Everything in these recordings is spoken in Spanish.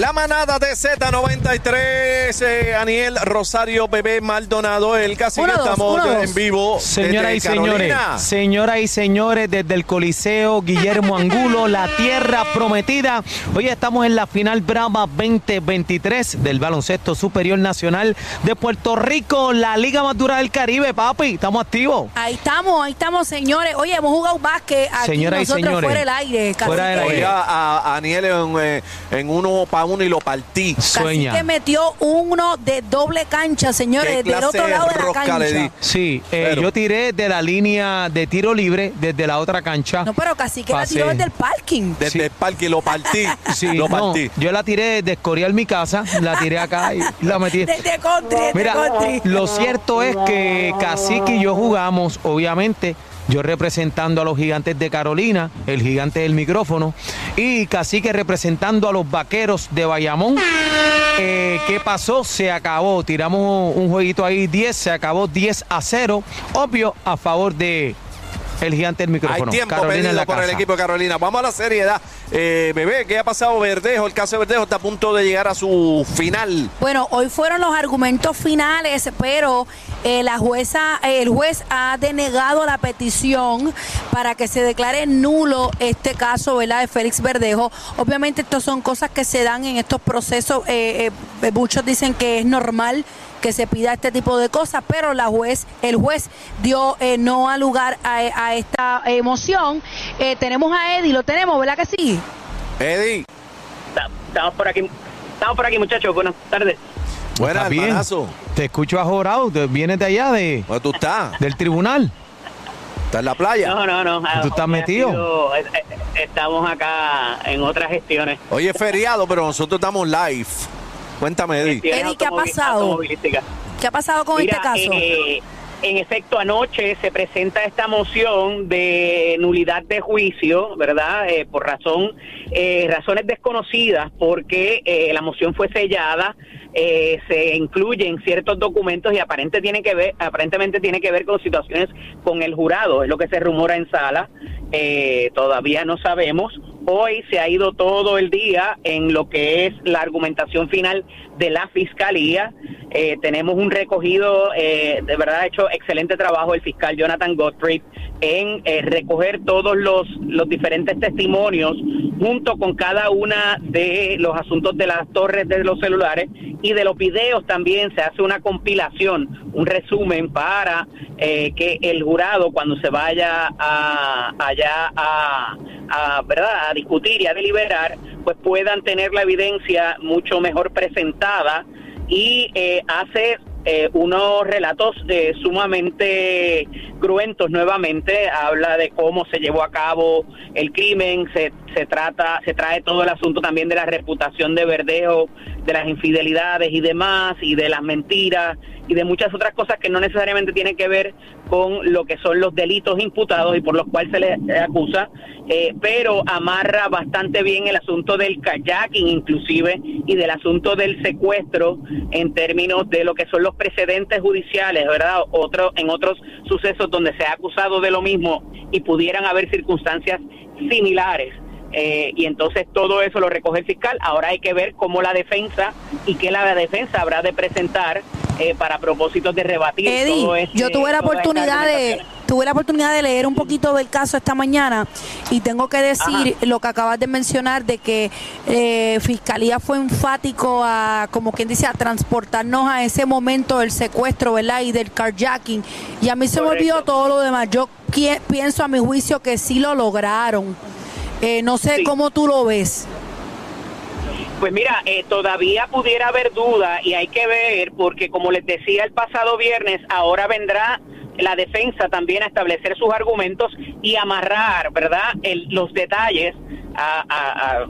La manada de Z93, eh, Aniel Rosario Bebé Maldonado, el casi Uno, dos, estamos uno, dos. en vivo. Señoras y desde señores, Carolina. señoras y señores, desde el Coliseo Guillermo Angulo, la tierra prometida. Hoy estamos en la final Brava 2023 del Baloncesto Superior Nacional de Puerto Rico, la liga más dura del Caribe, papi. Estamos activos. Ahí estamos, ahí estamos, señores. Oye, hemos jugado básquet aquí Señoras y nosotros señores, fuera del aire. Casi fuera del que- aire. Oye, a, a Aniel en, eh, en uno para uno y lo partí. Casi Sueña. que metió uno de doble cancha, señores, ¿Qué del otro lado de la rosca le di? cancha. Sí, eh, Pero- yo tiré de la línea de tiro libre desde la otra cancha. No, pero casi que la tiró desde el parking. Desde Sí. el parque lo partí. Sí, lo no, partí. yo la tiré de Escorial mi casa, la tiré acá y la metí. Desde country, desde Mira, country. lo cierto es que Cacique y yo jugamos, obviamente, yo representando a los gigantes de Carolina, el gigante del micrófono, y Cacique representando a los vaqueros de Bayamón. Eh, ¿Qué pasó? Se acabó. Tiramos un jueguito ahí 10, se acabó 10 a 0. Obvio, a favor de el gigante del Hay micrófono. tiempo Carolina la por el equipo de Carolina. Vamos a la seriedad. Eh, bebé, ¿qué ha pasado Verdejo? El caso de Verdejo está a punto de llegar a su final. Bueno, hoy fueron los argumentos finales, pero eh, la jueza, eh, el juez ha denegado la petición para que se declare nulo este caso, ¿verdad? De Félix Verdejo. Obviamente, estas son cosas que se dan en estos procesos. eh, eh, muchos dicen que es normal que se pida este tipo de cosas, pero la juez, el juez dio eh, no a lugar a, a esta emoción. Eh, tenemos a Eddie, lo tenemos, ¿verdad que sí? Eddie, Estamos por aquí, estamos por aquí, muchachos. Buenas tardes. buenas, ¿Estás bien? Te escucho ajorado, te- vienes de allá, de, ¿Dónde tú estás? del tribunal. ¿Estás en la playa? No, no, no. ¿Tú estás metido? sido- eh, Estamos acá en otras gestiones. Hoy es feriado, pero nosotros estamos live. Cuéntame, Eddie. Eddie, ¿qué ha pasado? ¿Qué ha pasado con Mira, este caso? eh, en efecto, anoche se presenta esta moción de nulidad de juicio, ¿verdad? Eh, por razón, eh, razones desconocidas, porque eh, la moción fue sellada, eh, se incluyen ciertos documentos y aparente tiene que ver, aparentemente tiene que ver con situaciones con el jurado, es lo que se rumora en sala. Eh, todavía no sabemos. Hoy se ha ido todo el día en lo que es la argumentación final de la fiscalía. Eh, tenemos un recogido, eh, de verdad ha hecho excelente trabajo el fiscal Jonathan Gottfried en eh, recoger todos los, los diferentes testimonios junto con cada una de los asuntos de las torres de los celulares y de los videos también se hace una compilación, un resumen para eh, que el jurado cuando se vaya a, allá a, a, ¿verdad? a discutir y a deliberar, pues puedan tener la evidencia mucho mejor presentada y eh, hace eh, unos relatos eh, sumamente cruentos nuevamente, habla de cómo se llevó a cabo el crimen, se, se trata, se trae todo el asunto también de la reputación de Verdejo, de las infidelidades y demás, y de las mentiras, y de muchas otras cosas que no necesariamente tienen que ver con lo que son los delitos imputados y por los cuales se le acusa, eh, pero amarra bastante bien el asunto del kayaking inclusive y del asunto del secuestro en términos de lo que son los precedentes judiciales, ¿verdad? Otro, en otros sucesos donde se ha acusado de lo mismo y pudieran haber circunstancias similares. Eh, y entonces todo eso lo recoge el fiscal. Ahora hay que ver cómo la defensa y qué la defensa habrá de presentar eh, para propósitos de rebatir todo este- yo tuve la oportunidad de. Tuve la oportunidad de leer un poquito del caso esta mañana y tengo que decir lo que acabas de mencionar de que eh, fiscalía fue enfático a como quien dice a transportarnos a ese momento del secuestro, ¿verdad? Y del carjacking y a mí se me olvidó todo lo demás. Yo pienso a mi juicio que sí lo lograron. Eh, no sé Sí. cómo tú lo ves. Pues mira, eh, todavía pudiera haber duda y hay que ver, porque como les decía el pasado viernes, ahora vendrá la defensa también a establecer sus argumentos y amarrar, ¿verdad?, El- los detalles, a- a-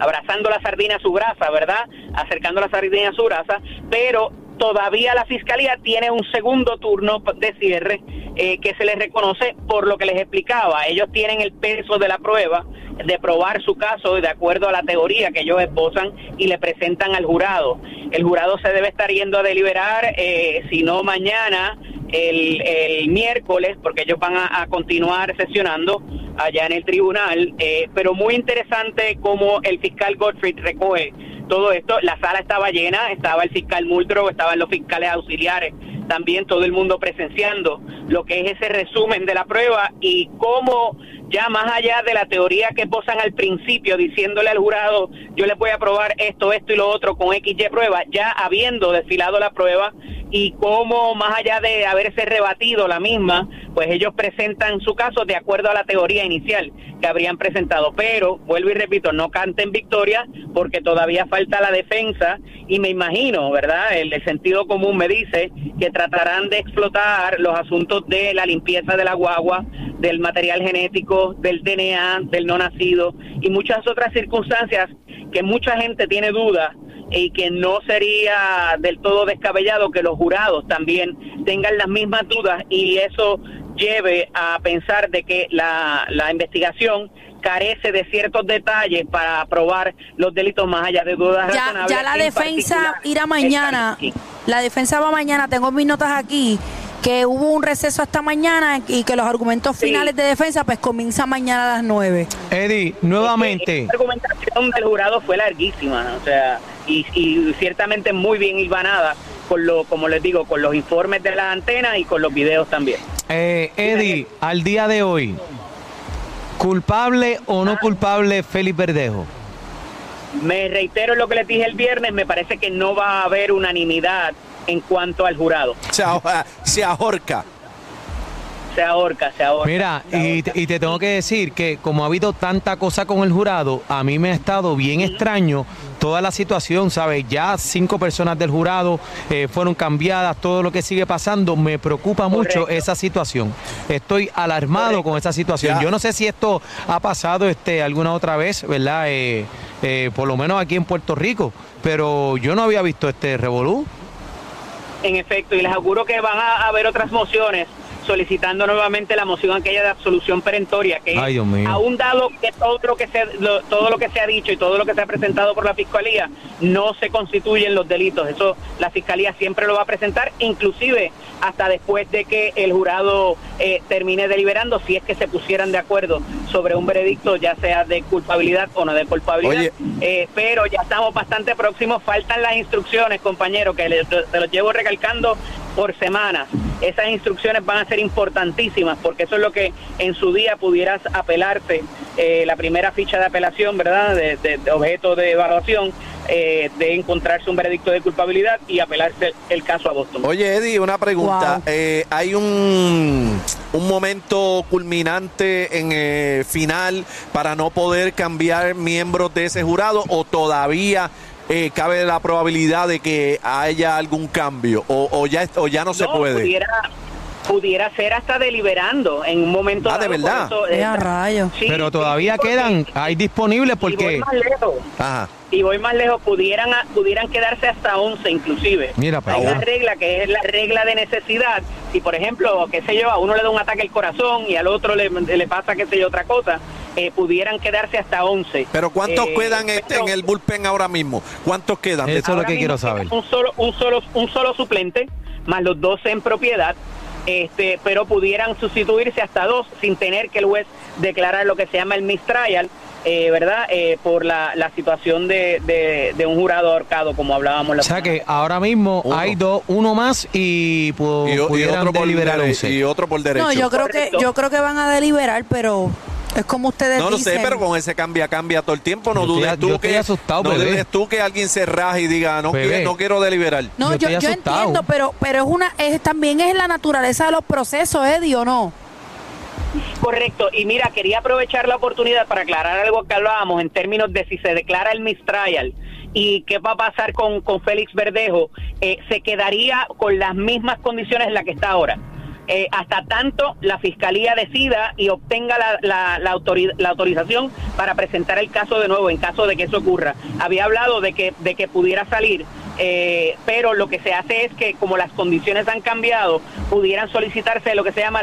abrazando la sardina a su brasa, ¿verdad?, acercando la sardina a su brasa, pero todavía la fiscalía tiene un segundo turno de cierre eh, que se les reconoce por lo que les explicaba. Ellos tienen el peso de la prueba de probar su caso de acuerdo a la teoría que ellos esposan y le presentan al jurado. El jurado se debe estar yendo a deliberar, eh, si no mañana, el, miércoles, porque ellos van a, a continuar sesionando allá en el tribunal. eh, pero muy interesante cómo el fiscal Gottfried recoge todo esto. La sala estaba llena, estaba el fiscal Muldrow, estaban los fiscales auxiliares, también todo el mundo presenciando lo que es ese resumen de la prueba y cómo ya más allá de la teoría que posan al principio diciéndole al jurado yo les voy a probar esto, esto y lo otro con XY prueba, ya habiendo desfilado la prueba y cómo más allá de haberse rebatido la misma, pues ellos presentan su caso de acuerdo a la teoría inicial que habrían presentado. Pero, vuelvo y repito, no canten victoria porque todavía falta la defensa y me imagino, ¿verdad? El, el sentido común me dice que tratarán de explotar los asuntos de la limpieza de la guagua, del material genético, del DNA, del no nacido y muchas otras circunstancias que mucha gente tiene dudas y que no sería del todo descabellado que los jurados también tengan las mismas dudas y eso lleve a pensar de que la, la investigación carece de ciertos detalles para probar los delitos más allá de dudas Ya, razonables. ya la en defensa irá mañana. La defensa va mañana. Tengo mis notas aquí que hubo un receso hasta mañana y que los argumentos Sí. finales de defensa pues comienzan mañana a las 9. Eddie, nuevamente. La argumentación del jurado fue larguísima, o sea, y, y ciertamente muy bien hilvanada con lo, como les digo, con los informes de las antenas y con los videos también. Eh, Eddie, al día de hoy, ¿culpable o no culpable Félix Verdejo? Me reitero en lo que les dije el viernes, me parece que no va a haber unanimidad en cuanto al jurado. Se, ahor- se ahorca. Se ahorca, se ahorca. Mira, se y, ahorca. te- y te tengo que decir que como ha habido tanta cosa con el jurado, a mí me ha estado bien extraño toda la situación, ¿sabes? Ya cinco personas del jurado eh, fueron cambiadas, todo lo que sigue pasando, me preocupa mucho esa situación. Estoy alarmado Correcto. con esa situación. Ya. Yo no sé si esto ha pasado este alguna otra vez, ¿verdad? Eh, eh, por lo menos aquí en Puerto Rico, pero yo no había visto este revolú. En efecto, y les aseguro que van a haber otras mociones solicitando nuevamente la moción aquella de absolución perentoria que Ay, aún dado que todo lo que se lo- todo lo que se ha dicho y todo lo que se ha presentado por la fiscalía no se constituyen los delitos. Eso la fiscalía siempre lo va a presentar inclusive hasta después de que el jurado eh, termine deliberando si es que se pusieran de acuerdo sobre un veredicto ya sea de culpabilidad o no de culpabilidad eh, pero ya estamos bastante próximos. Faltan las instrucciones, compañeros, que te los llevo recalcando por semanas. Esas instrucciones van a ser importantísimas porque eso es lo que en su día pudieras apelarte, eh, la primera ficha de apelación, ¿verdad? De, de- de objeto de evaluación, eh, de encontrarse un veredicto de culpabilidad y apelarse el caso a Boston. Oye, Eddie, una pregunta. Wow. Eh, ¿Hay un, un momento culminante en eh, final para no poder cambiar miembros de ese jurado o todavía eh, cabe la probabilidad de que haya algún cambio o, o ya, o ya no se puede? Pudiera, pudiera ser hasta deliberando en un momento Ah, ¿de dado, verdad? eso, Eh, a rayos. sí, pero todavía quedan, hay disponibles y voy porque... más lejos. Ajá. Y voy más lejos, pudieran pudieran quedarse hasta 11 inclusive. Mira para Hay allá. una regla que es la regla de necesidad. Si, por ejemplo, qué sé yo, a uno le da un ataque al corazón y al otro le, le pasa, qué sé yo, otra cosa, eh, pudieran quedarse hasta 11. Pero ¿cuántos Eh, quedan este, en pero el bullpen ahora mismo? ¿Cuántos quedan? Eso es lo que quiero saber. Un solo, un solo, un solo suplente, más los 12 en propiedad. Este, pero pudieran sustituirse hasta dos sin tener que el juez declarar lo que se llama el mistrial, eh, ¿verdad? Eh, por la, la situación de, de, de un jurado ahorcado, como hablábamos la O sea semana que ahora mismo Uno. hay dos, uno más y, pu- Y, otro por deliberar 11. y otro por derecho. No, yo creo que yo creo que van a deliberar, pero es como ustedes No lo dicen. sé, pero con ese cambia, cambia todo el tiempo. No Yo dudes tú que asustado, no bebé. dudes tú que alguien se raje y diga no, quiero, no quiero deliberar. No, Yo yo, entiendo, pero pero es una es también es la naturaleza de los procesos, Eddie, ¿o no? Correcto, y mira, quería aprovechar la oportunidad para aclarar algo que hablábamos en términos de si se declara el mistrial y qué va a pasar con, con Félix Verdejo, eh, se quedaría con las mismas condiciones en las que está ahora. Eh, hasta tanto la fiscalía decida y obtenga la, la, la, autori- la autorización para presentar el caso de nuevo en caso de que eso ocurra. Había hablado de que, de que pudiera salir, eh, pero lo que se hace es que como las condiciones han cambiado, pudieran solicitarse lo que se llama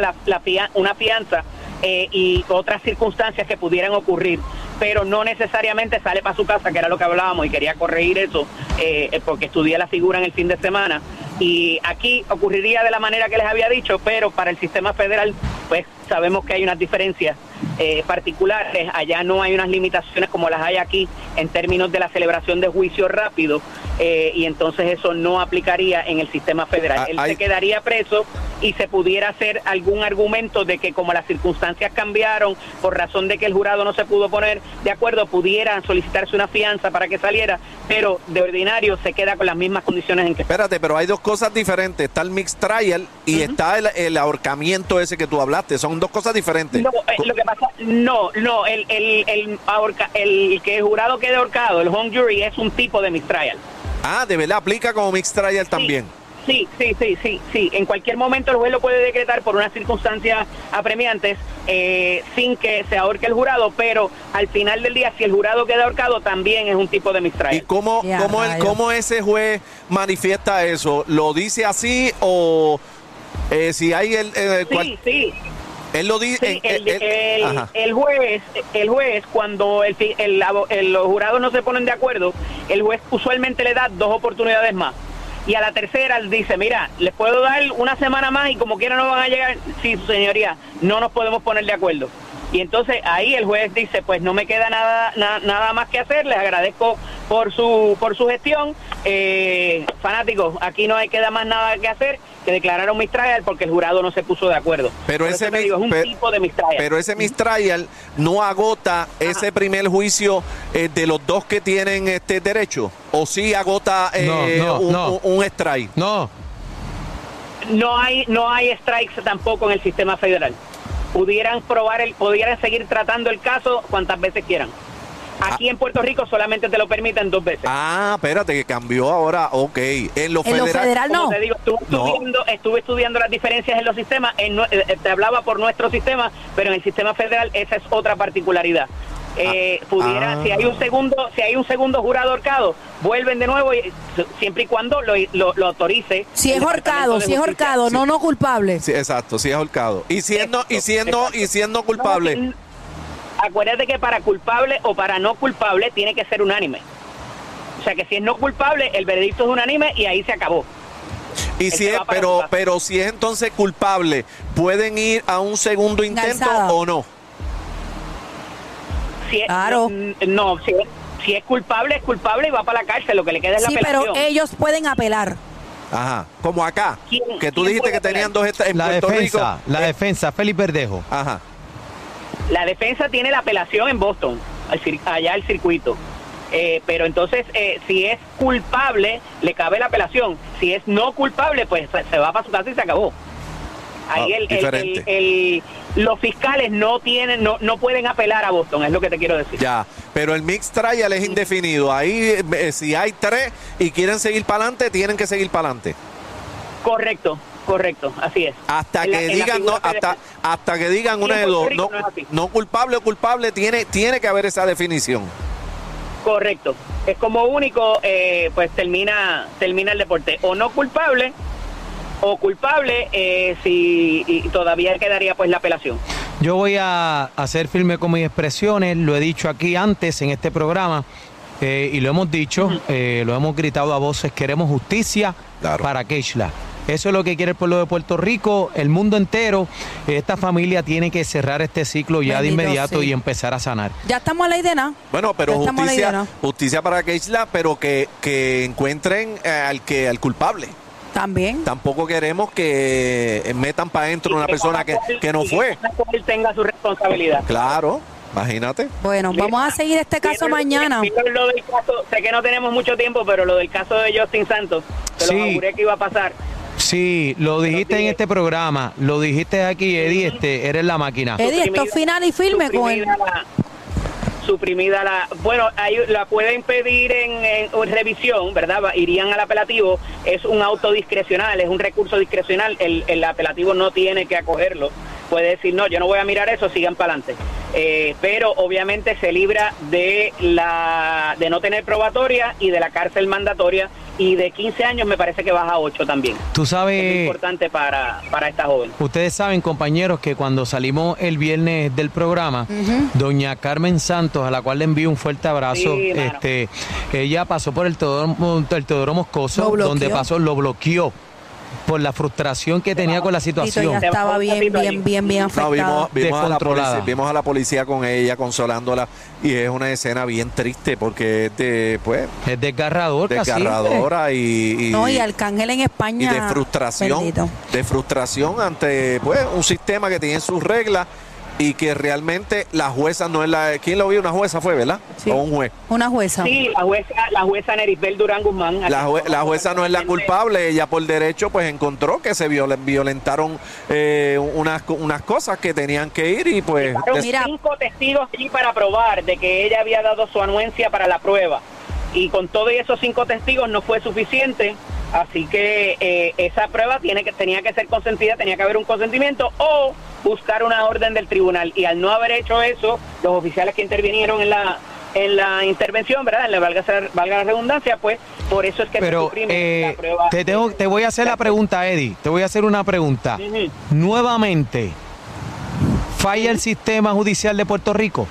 una fianza eh, y otras circunstancias que pudieran ocurrir, pero no necesariamente sale para su casa, que era lo que hablábamos y quería corregir eso, eh, porque estudié la figura en el fin de semana. Y aquí ocurriría de la manera que les había dicho, pero para el sistema federal, pues sabemos que hay unas diferencias eh, particulares, allá no hay unas limitaciones como las hay aquí en términos de la celebración de juicio rápido eh, y entonces eso no aplicaría en el sistema federal. Ah, Él hay- se quedaría preso y se pudiera hacer algún argumento de que como las circunstancias cambiaron por razón de que el jurado no se pudo poner de acuerdo, pudieran solicitarse una fianza para que saliera, pero de ordinario se queda con las mismas condiciones en que Espérate, pero hay dos cosas diferentes. Está el mixed trial y está el, el ahorcamiento ese que tú hablaste. Son dos cosas diferentes. No, eh, lo que pasa, no, no, el, el, el, ahorca- el que el jurado quede ahorcado, el home jury, es un tipo de mistrial. Ah, de verdad, aplica como mixed trial también. Sí, sí, sí, sí, sí. En cualquier momento el juez lo puede decretar por unas circunstancias apremiantes eh, sin que se ahorque el jurado, pero al final del día, si el jurado queda ahorcado, también es un tipo de ¿Y mistrial. cómo, Ya, cómo, el- cómo ese juez manifiesta eso? ¿Lo dice así o eh, si hay el... eh, cual- Sí, sí. él lo dice... Sí, el, el- ajá. el juez, el juez cuando el, fi- el abo- el- los jurados no se ponen de acuerdo, el juez usualmente le da dos oportunidades más. Y a la tercera dice, mira, les puedo dar una semana más y como quiera no van a llegar. Sí, su señoría, no nos podemos poner de acuerdo. Y entonces ahí el juez dice, pues no me queda nada na- nada más que hacer, les agradezco por su por su gestión. Eh, fanáticos, aquí no hay queda más nada que hacer que declarar un mistrial porque el jurado no se puso de acuerdo. Pero Por ese mi- digo, es un tipo de mistrial. Pero ese mistrial no agota ese primer juicio eh, de los dos que tienen este derecho. ¿O sí agota eh, No, no, un, no. un- un strike? No, no hay no hay strikes tampoco en el sistema federal. Pudieran probar el pudieran seguir tratando el caso cuantas veces quieran. Aquí en Puerto Rico solamente te lo permiten dos veces. Ah, espérate, que cambió ahora. Ok. En lo En lo federal. Como no. te digo, estuve No. estudiando, estuve estudiando las diferencias en los sistemas. en nue- eh, te hablaba por nuestro sistema, pero en el sistema federal esa es otra particularidad. Eh, pudiera, ah. si hay un segundo, si hay un segundo jurado ahorcado, vuelven de nuevo y, siempre y cuando lo, lo- lo autorice. Si es Departamento horcado, de si es Justicia. horcado, no, no culpable. Sí, exacto, sí es ahorcado. Y siendo, y siendo, exacto. y siendo culpable. No, acuérdate que para culpable o para no culpable tiene que ser unánime. O sea que si es no culpable, el veredicto es unánime y ahí se acabó. Y él si es, pero, pero si es entonces culpable, ¿pueden ir a un segundo intento o no? Si es, Claro. No, si, es, si es culpable, es culpable y va para la cárcel. Lo que le queda es Sí, la pero apelación. ellos pueden apelar. Ajá. Como acá. ¿Quién- que tú dijiste que tenían dos en la Puerto defensa, Rico. la eh, defensa, Félix Verdejo. Ajá. La defensa tiene la apelación en Boston, allá al circuito. Eh, pero entonces, eh, si es culpable, le cabe la apelación. Si es no culpable, pues se- va para su casa y se acabó. Ahí Ah, el, el- diferente. el- el- los fiscales no tienen, no, no pueden apelar a Boston, es lo que te quiero decir. Ya. Pero el mixed trial es indefinido. Ahí, eh, si hay tres y quieren seguir para adelante, tienen que seguir para adelante. Correcto, correcto, así es. Hasta En que la digan, no, hasta, hasta que digan una de dos. No culpable o culpable, tiene, tiene que haber esa definición. Correcto. Es como único, eh, pues termina termina el deporte. O no culpable, o culpable eh, si y todavía quedaría pues la apelación. Yo voy a hacer firme con mis expresiones, lo he dicho aquí antes en este programa eh, y lo hemos dicho, eh, lo hemos gritado a voces, queremos justicia Claro. para Keishla. Eso es lo que quiere el pueblo de Puerto Rico, el mundo entero. Esta familia tiene que cerrar este ciclo ya de inmediato sí. y empezar a sanar. Ya estamos a la idea, ¿no? Bueno, pero Ya a justicia, justicia para Keishla, pero que, que encuentren eh, al que al culpable. También. Tampoco queremos que eh, metan para adentro una que persona que, que no fue. cada cual tenga su responsabilidad. Claro, imagínate. Bueno, vamos a seguir este caso mañana. lo del caso, sé que no tenemos mucho tiempo, pero lo del caso de Justin Santos, te Sí. lo auguré que iba a pasar. Sí, lo dijiste en este programa, lo dijiste aquí, Eddie, este, eres la máquina. Eddie, esto final y firme con él. la- suprimida la bueno ahí la pueden pedir en, en revisión verdad irían al apelativo es un auto discrecional es un recurso discrecional el, el apelativo no tiene que acogerlo. Puede decir no yo no voy a mirar eso sigan para adelante Eh, pero obviamente se libra de la de no tener probatoria y de la cárcel mandatoria y de 15 años me parece que baja a 8 también Tú es sabes, importante para para esta joven Ustedes saben, compañeros, que cuando salimos el viernes del programa, doña Carmen Santos, a la cual le envío un fuerte abrazo, Sí, mano. este, ella pasó por el Teodoro, el Teodoro Moscoso, donde pasó, lo bloqueó. Por la frustración que tenía con la Tito situación. ya estaba bien, bien, bien, bien No, afectado. vimos, vimos, a la policía, vimos a la policía con ella consolándola y es una escena bien triste porque es de, pues, Es desgarrador, desgarradora y, y, no, y Arcángel en y España. de frustración, bendito. de frustración ante pues un sistema que tiene sus reglas y que realmente la jueza no es la, ¿quién lo vio? Una jueza fue, ¿verdad? Sí. O un juez. Una jueza. Sí, la jueza, la jueza Nerisbel Durán Guzmán. La, jue- la jueza no es la culpable, ella por derecho pues encontró que se violen- violentaron eh, unas, unas cosas que tenían que ir y pues des- Mira. cinco testigos allí para probar de que ella había dado su anuencia para la prueba. Y con todos esos cinco testigos no fue suficiente. Así que eh, esa prueba tiene que tenía que ser consentida, tenía que haber un consentimiento o buscar una orden del tribunal. Y al no haber hecho eso, los oficiales que intervinieron en la en la intervención, ¿verdad? En la valga, valga la redundancia, pues por eso es que se Pero suprime eh, la prueba. te, tengo- te voy a hacer la pregunta, Eddie. Te voy a hacer una pregunta. Nuevamente, ¿falla el sistema judicial de Puerto Rico?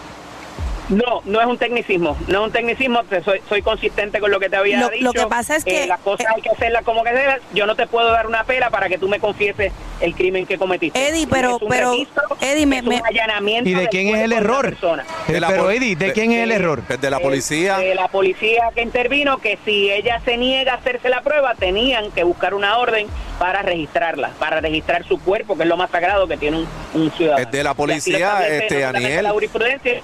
No, no es un tecnicismo, no es un tecnicismo, te soy, soy consistente con lo que te había Lo- dicho. lo que pasa es que- Eh, las cosas hay que hacerlas como que sea. Yo no te puedo dar una pela para que tú me confieses el crimen que cometiste. Eddie, pero- Es un pero, registro, Eddie, me- es un me- allanamiento ¿Y de quién es el error? Eh, De la pero Eddie, ¿de de- quién es el Eh, error? de la Eh, policía. De la policía que intervino, que si ella se niega a hacerse la prueba, tenían que buscar una orden para registrarla, para registrar su cuerpo, que es lo más sagrado que tiene un, un ciudadano. Es de la policía, este, Aniel. La jurisprudencia,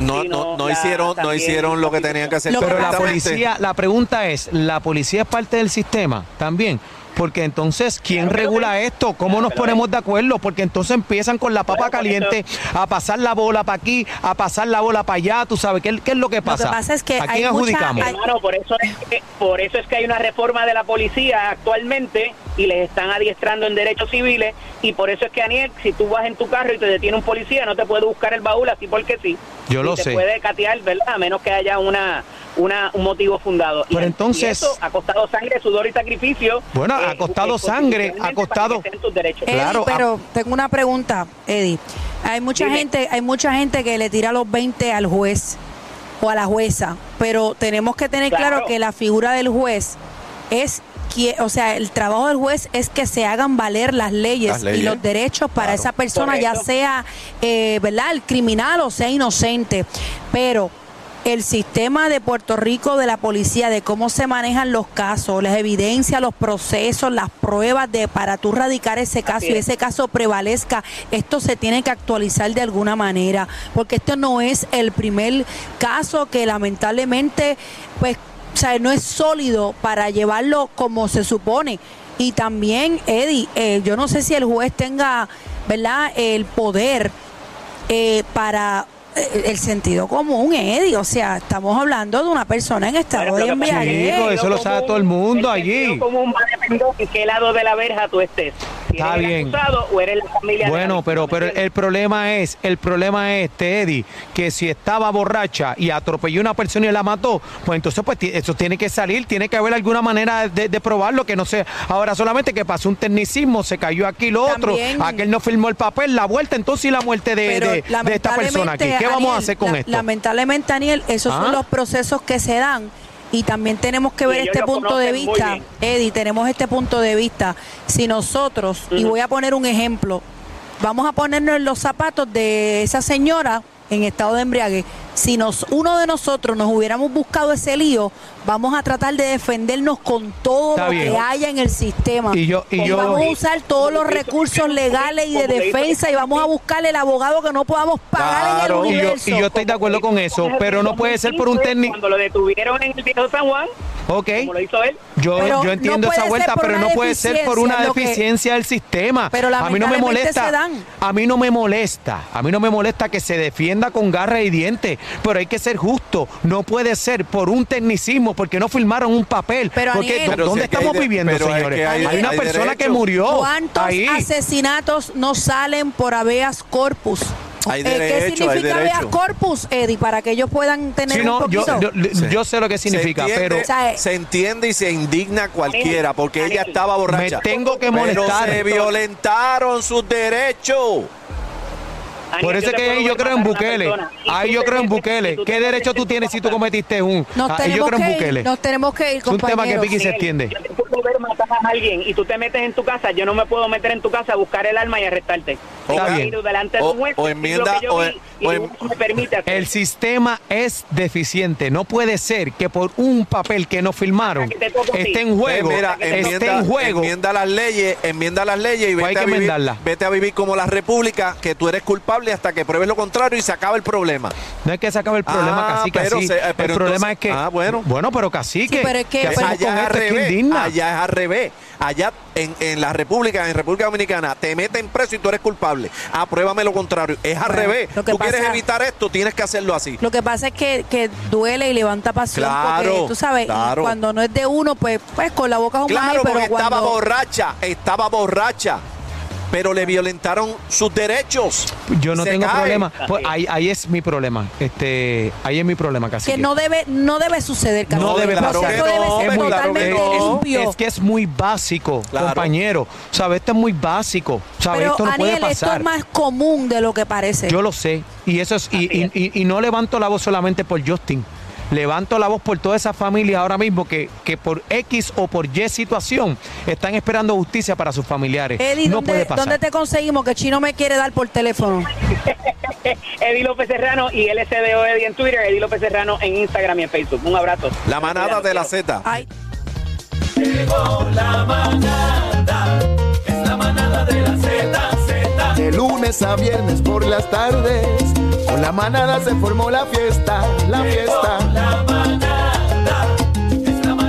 no, no, no la- hicieron, no hicieron lo que tenían que hacer. Lo que Pero la policía, la pregunta es, ¿la policía es parte del sistema también? Porque entonces, ¿quién Claro que lo regula es. esto? ¿Cómo Claro nos que lo ponemos de acuerdo? Porque entonces empiezan con la papa caliente a pasar la bola para aquí, a pasar la bola para allá, tú sabes, ¿qué, qué es lo que pasa? pasa es que ¿A hay quién mucha- adjudicamos? hay- Hermano, por eso es que, por eso es que hay una reforma de la policía actualmente y les están adiestrando en derechos civiles y por eso es que Aniel, si tú vas en tu carro y te detiene un policía, no te puede buscar el baúl así porque sí. Yo Y lo te sé. puede catear, ¿verdad? A menos que haya una, una un motivo fundado. Y- Pero y entonces- eso ha costado sangre, sudor y sacrificio. Bueno, ha costado sangre, ha costado- para que estén tus derechos. Eddie, Claro, pero tengo una pregunta, Eddie. Hay mucha Dime. gente, hay mucha gente que le tira los 20 al juez o a la jueza, pero tenemos que tener claro, Claro. que la figura del juez es o sea, el trabajo del juez es que se hagan valer las leyes, Las leyes. y los derechos para Claro. esa persona, ya sea, eh, ¿verdad?, el criminal o sea inocente. Pero el sistema de Puerto Rico de la policía, de cómo se manejan los casos, las evidencias, los procesos, las pruebas de para tú radicar ese caso y es. ese caso prevalezca, esto se tiene que actualizar de alguna manera, porque esto no es el primer caso que lamentablemente, pues, o sea, no es sólido para llevarlo como se supone. Y también, Eddie, eh, yo no sé si el juez tenga, ¿verdad?, el poder eh, para el sentido común, Eddie. O sea, estamos hablando de una persona en estado de embriaguez. Chico, eso lo sabe todo el mundo el sentido allí. común va dependiendo en qué lado de la verja tú estés. Si Está eres el bien. acusado o eres la familia de la Bueno, pero ¿me pero el problema es, el problema es, este, Eddie, que si estaba borracha y atropelló a una persona y la mató, pues entonces pues eso tiene que salir, tiene que haber alguna manera de, de probarlo, que no sé, ahora solamente que pasó un tecnicismo, se cayó aquí lo otro, También- aquel no firmó el papel, la vuelta entonces y la muerte de, Pero de- de esta persona aquí. lamentablemente, ¿Qué vamos a hacer con la- esto? Lamentablemente, Daniel, esos ¿Ah? son los procesos que se dan. Y también tenemos que ver este punto de vista. Eddie, tenemos este punto de vista. Si nosotros, y voy a poner un ejemplo, vamos a ponernos en los zapatos de esa señora en estado de embriague. Si nos, uno de nosotros nos hubiéramos buscado ese lío, vamos a tratar de defendernos con todo Está lo bien. que haya en el sistema. Y yo- y yo- vamos a usar todos los recursos legales y de defensa y vamos a buscarle el abogado que no podamos pagar Claro. en Y el yo, universo. y yo estoy de acuerdo con eso, pero no puede ser por un técnico. Cuando lo detuvieron en el viejo San Juan, Ok. como lo hizo él, Yo, Pero yo entiendo esa vuelta, pero no puede ser por una deficiencia, que- del sistema. Pero a mí no me molesta. se dan. A mí no me molesta. A mí no me molesta que se defienda con garra y dientes, pero hay que ser justo. No puede ser por un tecnicismo, porque no firmaron un papel. Pero, porque Aniel- ¿dó- Pero ¿Dónde estamos de- viviendo, es señores? que hay, hay- una hay persona que murió ¿Cuántos ahí. asesinatos no salen por habeas corpus? Hay Eh, derecho, ¿Qué hay significa habeas derecho. corpus, Eddie? Para que ellos puedan tener Sí, un no, yo, poquito. yo, Sí. yo sé lo que significa, se entiende, pero O sea, eh, se entiende y se indigna cualquiera porque ella estaba borracha. me tengo que Pero molestar. se violentaron sus derechos. Por eso es que ahí yo creo en Bukele. Ahí yo creo en Bukele. ¿Qué derecho tú tienes si tú cometiste un? Nos Ahí yo tenemos creo en que ir, Bukele. nos tenemos que ir, Es un tema que compañeros. Vicky se extiende. Yo te puedo ver matar a alguien y tú te metes en tu casa, yo no me puedo meter en tu casa a buscar el arma y arrestarte. Que O- enmienda- que yo o- vi, y o el en- juez me permite hacer. El sistema es deficiente. No puede ser que por un papel que no firmaron Que esté en juego. Mira, esté enmienda, en juego. enmienda las leyes, enmienda las leyes y Pues hay vete a, que vivir, enmendarla. vete a vivir como la república, que tú eres culpable hasta que pruebes lo contrario y se acaba el problema. No es que se acabe el problema, Ah, cacique, pero se- eh, pero el problema es que... ah, bueno. Bueno, pero cacique. Sí, pero es que- ¿qué hacemos allá con es al que revés, allá es al revés. Allá en, en la República, en República Dominicana, te meten preso y tú eres culpable. Apruébame lo contrario. Es al Bueno, revés. lo que Tú quieres evitar esto, tienes que hacerlo así. Lo que pasa es que, que duele y levanta pasión Claro, porque tú sabes, claro. cuando no es de uno, pues, pues con la boca es un Claro, maíz, pero porque estaba cuando borracha, estaba borracha. Pero le violentaron sus derechos. Yo no Se tengo cae. problema. Pues ahí, ahí es mi problema. Este, ahí es mi problema, cacique. que no debe no debe suceder, No Carlos. debe El pasar. proceso que debe no, ser hombre, claro que totalmente no. limpio. Es que es muy básico, Claro. compañero. ¿Sabes? Esto es muy básico. ¿Sabes? pero esto no Aniel, puede esto pasar. es más común de lo que parece. Yo lo sé. Y eso es, y, y- y- y no levanto la voz solamente por Justin. Levanto la voz por toda esa familia ahora mismo que, que por X o por Y situación están esperando justicia para sus familiares. Eddie, no ¿dónde, puede pasar. ¿dónde te conseguimos? Que Chino me quiere dar por teléfono. Eddie López Serrano y LSDO Eddie en Twitter, Eddie López Serrano en Instagram y en Facebook. Un abrazo. La manada de la Z. Ay, La manada, es la manada de la Z. De lunes a viernes por las tardes, con la manada se formó la fiesta, la fiesta.